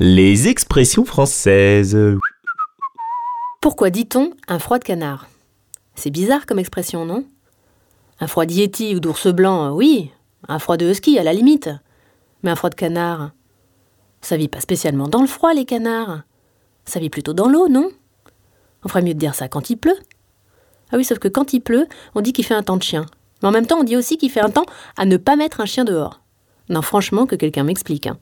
Les expressions françaises. Pourquoi dit-on un froid de canard? C'est bizarre comme expression, non? Un froid d'yéti ou d'ours blanc, euh, oui. Un froid de husky, à la limite. Mais un froid de canard Ça vit pas spécialement dans le froid, les canards. Ça vit plutôt dans l'eau, non? On ferait mieux de dire ça quand il pleut. Ah oui, sauf que quand il pleut, on dit qu'il fait un temps de chien. Mais en même temps, on dit aussi qu'il fait un temps à ne pas mettre un chien dehors. Non, franchement, que quelqu'un m'explique. Hein.